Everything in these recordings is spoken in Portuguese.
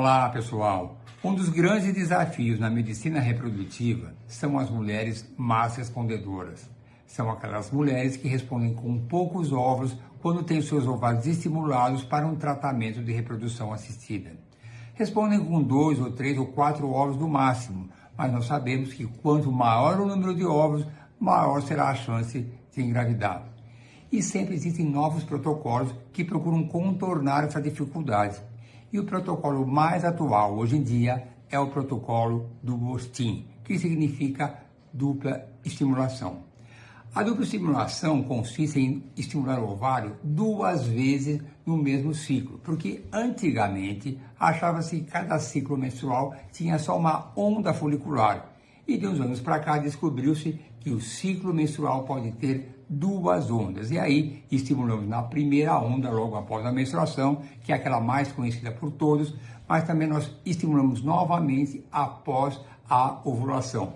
Olá, pessoal. Um dos grandes desafios na medicina reprodutiva são as mulheres más respondedoras. São aquelas mulheres que respondem com poucos óvulos quando têm seus ovários estimulados para um tratamento de reprodução assistida. Respondem com dois ou três ou quatro óvulos no máximo, mas nós sabemos que quanto maior o número de óvulos, maior será a chance de engravidar. E sempre existem novos protocolos que procuram contornar essa dificuldade. E o protocolo mais atual hoje em dia é o protocolo do Gostin, que significa dupla estimulação. A dupla estimulação consiste em estimular o ovário duas vezes no mesmo ciclo, porque antigamente achava-se que cada ciclo menstrual tinha só uma onda folicular. E de uns anos para cá descobriu-se que o ciclo menstrual pode ter duas ondas. E aí estimulamos na primeira onda, logo após a menstruação, que é aquela mais conhecida por todos, mas também nós estimulamos novamente após a ovulação.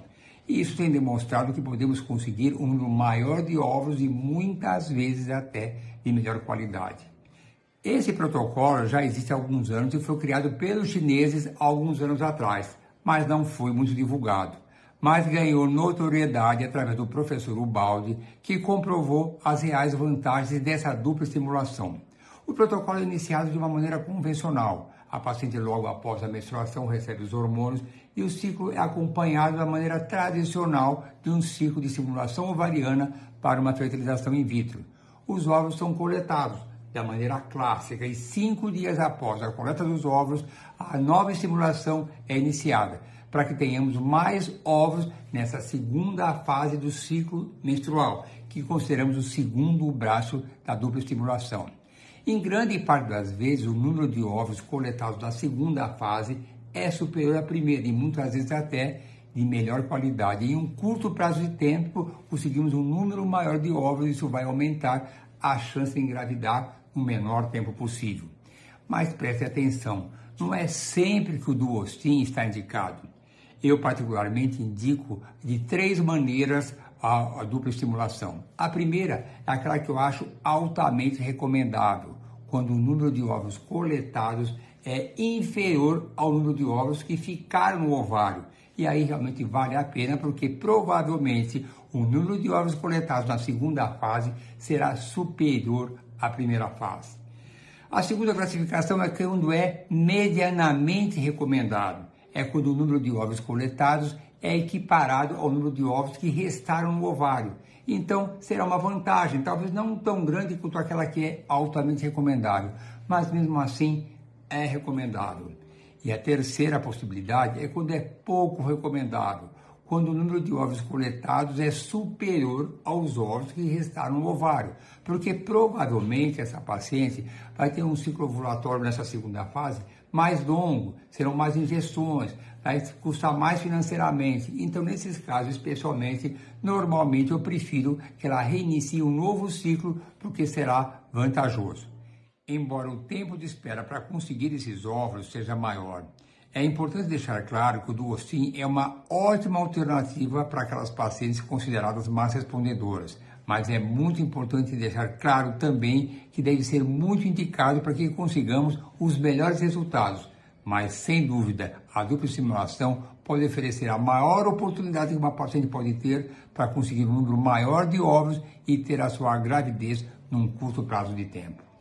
E isso tem demonstrado que podemos conseguir um número maior de óvulos e muitas vezes até de melhor qualidade. Esse protocolo já existe há alguns anos e foi criado pelos chineses alguns anos atrás, mas não foi muito divulgado mas ganhou notoriedade através do professor Ubaldi, que comprovou as reais vantagens dessa dupla estimulação. O protocolo é iniciado de uma maneira convencional. A paciente, logo após a menstruação, recebe os hormônios e o ciclo é acompanhado da maneira tradicional de um ciclo de estimulação ovariana para uma fertilização in vitro. Os óvulos são coletados da maneira clássica e cinco dias após a coleta dos óvulos, a nova estimulação é iniciada para que tenhamos mais ovos nessa segunda fase do ciclo menstrual, que consideramos o segundo braço da dupla estimulação. Em grande parte das vezes, o número de ovos coletados na segunda fase é superior à primeira e muitas vezes até de melhor qualidade. Em um curto prazo de tempo, conseguimos um número maior de ovos e isso vai aumentar a chance de engravidar no menor tempo possível. Mas preste atenção, não é sempre que o duostin está indicado. Eu, particularmente, indico de três maneiras a, a, dupla estimulação. A primeira é aquela que eu acho altamente recomendável, quando o número de ovos coletados é inferior ao número de ovos que ficaram no ovário. E aí realmente vale a pena, porque provavelmente o número de ovos coletados na segunda fase será superior à primeira fase. A segunda classificação é quando é medianamente recomendado é quando o número de ovos coletados é equiparado ao número de ovos que restaram no ovário. Então, será uma vantagem, talvez não tão grande quanto aquela que é altamente recomendável, mas mesmo assim é recomendável. E a terceira possibilidade é quando é pouco recomendável, quando o número de ovos coletados é superior aos ovos que restaram no ovário, porque provavelmente essa paciente vai ter um ciclo ovulatório nessa segunda fase mais longo, serão mais injeções, vai custar mais financeiramente. Então, nesses casos, especialmente, normalmente eu prefiro que ela reinicie um novo ciclo, porque será vantajoso. Embora o tempo de espera para conseguir esses óvulos seja maior, é importante deixar claro que o Duostin é uma ótima alternativa para aquelas pacientes consideradas mais respondedoras, mas é muito importante deixar claro também que deve ser muito indicado para que consigamos os melhores resultados. Mas, sem dúvida, a dupla estimulação pode oferecer a maior oportunidade que uma paciente pode ter para conseguir um número maior de óvulos e ter a sua gravidez num curto prazo de tempo.